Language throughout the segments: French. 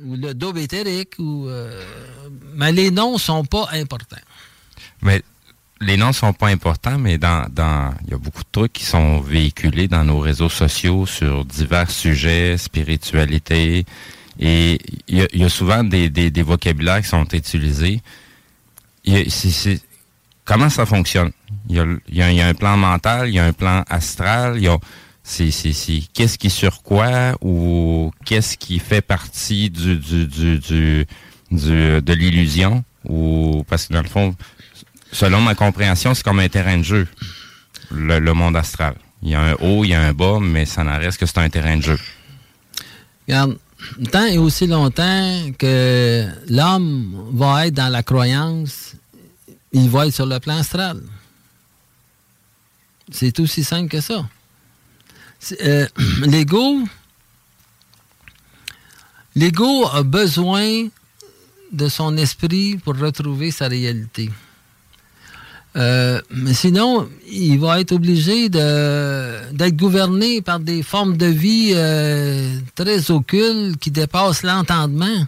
today. Le double éthérique ou mais les noms sont pas importants. Mais les noms sont pas importants, mais dans, dans, il y a beaucoup de trucs qui sont véhiculés dans nos réseaux sociaux sur divers sujets, spiritualité, et il y a, souvent des, des, des vocabulaires qui sont utilisés. Comment ça fonctionne? Il y a un plan mental, il y a un plan astral, il y a, c'est, c'est, c'est qu'est-ce qui sur quoi ou qu'est-ce qui fait partie du, du, du, du, de l'illusion ou parce que dans le fond, selon ma compréhension, c'est comme un terrain de jeu, le, le monde astral. Il y a un haut, il y a un bas, mais ça n'en reste que c'est un terrain de jeu. Regarde, tant et aussi longtemps que l'homme va être dans la croyance, il va être sur le plan astral. C'est aussi simple que ça. Euh, L'ego, l'ego a besoin de son esprit pour retrouver sa réalité. Euh, sinon, il va être obligé d'être gouverné par des formes de vie euh, très occultes qui dépassent l'entendement.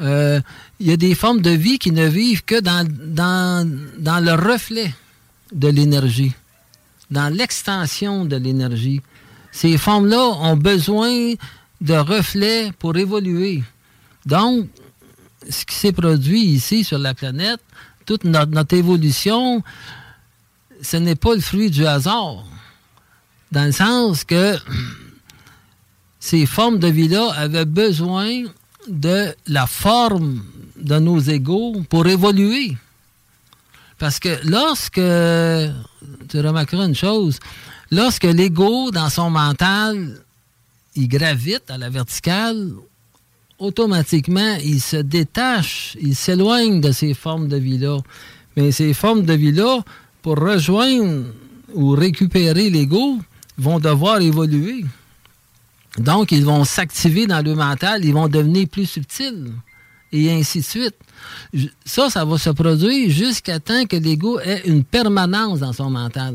Il y a des formes de vie qui ne vivent que dans le reflet de l'énergie, dans l'extension de l'énergie. Ces formes-là ont besoin de reflets pour évoluer. Donc, ce qui s'est produit ici sur la planète, toute notre, évolution, ce n'est pas le fruit du hasard. Dans le sens que ces formes de vie-là avaient besoin de la forme de nos égaux pour évoluer. Parce que lorsque, tu remarqueras une chose, lorsque l'ego, dans son mental, il gravite à la verticale, automatiquement, il se détache, il s'éloigne de ces formes de vie-là. Mais ces formes de vie-là, pour rejoindre ou récupérer l'ego, vont devoir évoluer. Donc, ils vont s'activer dans le mental, ils vont devenir plus subtils, et ainsi de suite. Ça, ça va se produire jusqu'à temps que l'ego ait une permanence dans son mental.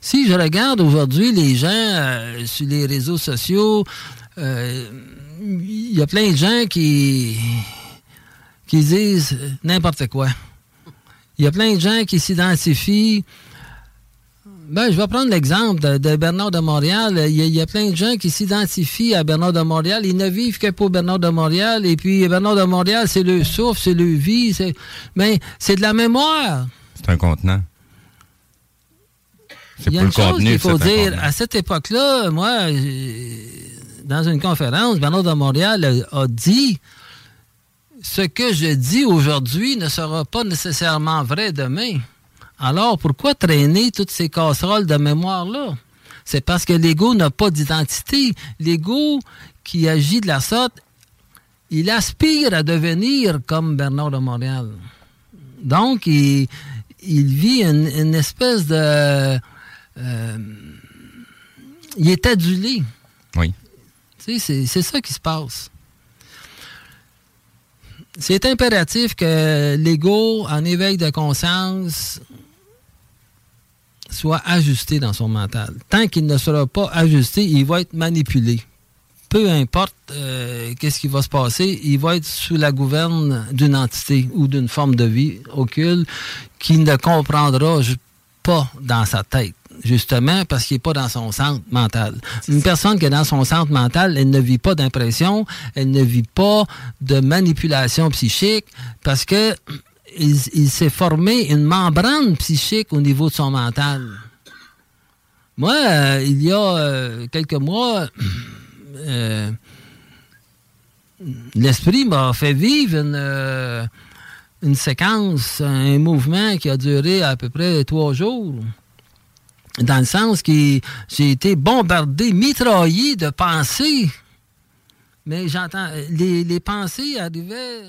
Si je regarde aujourd'hui les gens euh, sur les réseaux sociaux, euh, il y a plein de gens qui, qui disent n'importe quoi. Il y a plein de gens qui s'identifient. Ben, je vais prendre l'exemple de, de Bernard de Montréal. Il y, a, il y a plein de gens qui s'identifient à Bernard de Montréal. Ils ne vivent que pour Bernard de Montréal. Et puis, Bernard de Montréal, c'est le souffle, c'est le vie. c'est- Mais c'est de la mémoire. C'est un contenant. C'est Il y a une chose contenu, qu'il faut dire. contenant. À cette époque-là, moi, dans une conférence, Bernard de Montréal a, a dit ce que je dis aujourd'hui ne sera pas nécessairement vrai demain. Alors, pourquoi traîner toutes ces casseroles de mémoire-là? C'est parce que l'ego n'a pas d'identité. L'ego qui agit de la sorte, il aspire à devenir comme Bernard de Montréal. Donc, il, il vit une, une espèce de... euh, il est adulé. Oui. Tu sais, c'est- c'est ça qui se passe. C'est impératif que l'ego, en éveil de conscience, soit ajusté dans son mental. Tant qu'il ne sera pas ajusté, il va être manipulé. Peu importe euh, qu'est-ce qui va se passer, il va être sous la gouverne d'une entité ou d'une forme de vie occulte qui ne comprendra pas dans sa tête. justement, parce qu'il n'est pas dans son centre mental. Une personne qui est dans son centre mental, elle ne vit pas d'impression, elle ne vit pas de manipulation psychique, parce que il, s'est formé une membrane psychique au niveau de son mental. Moi, euh, il y a euh, quelques mois, euh, l'esprit m'a fait vivre une, séquence, un mouvement qui a duré à peu près trois jours dans le sens que j'ai été bombardé, mitraillé de pensées. Mais j'entends, les, les pensées arrivaient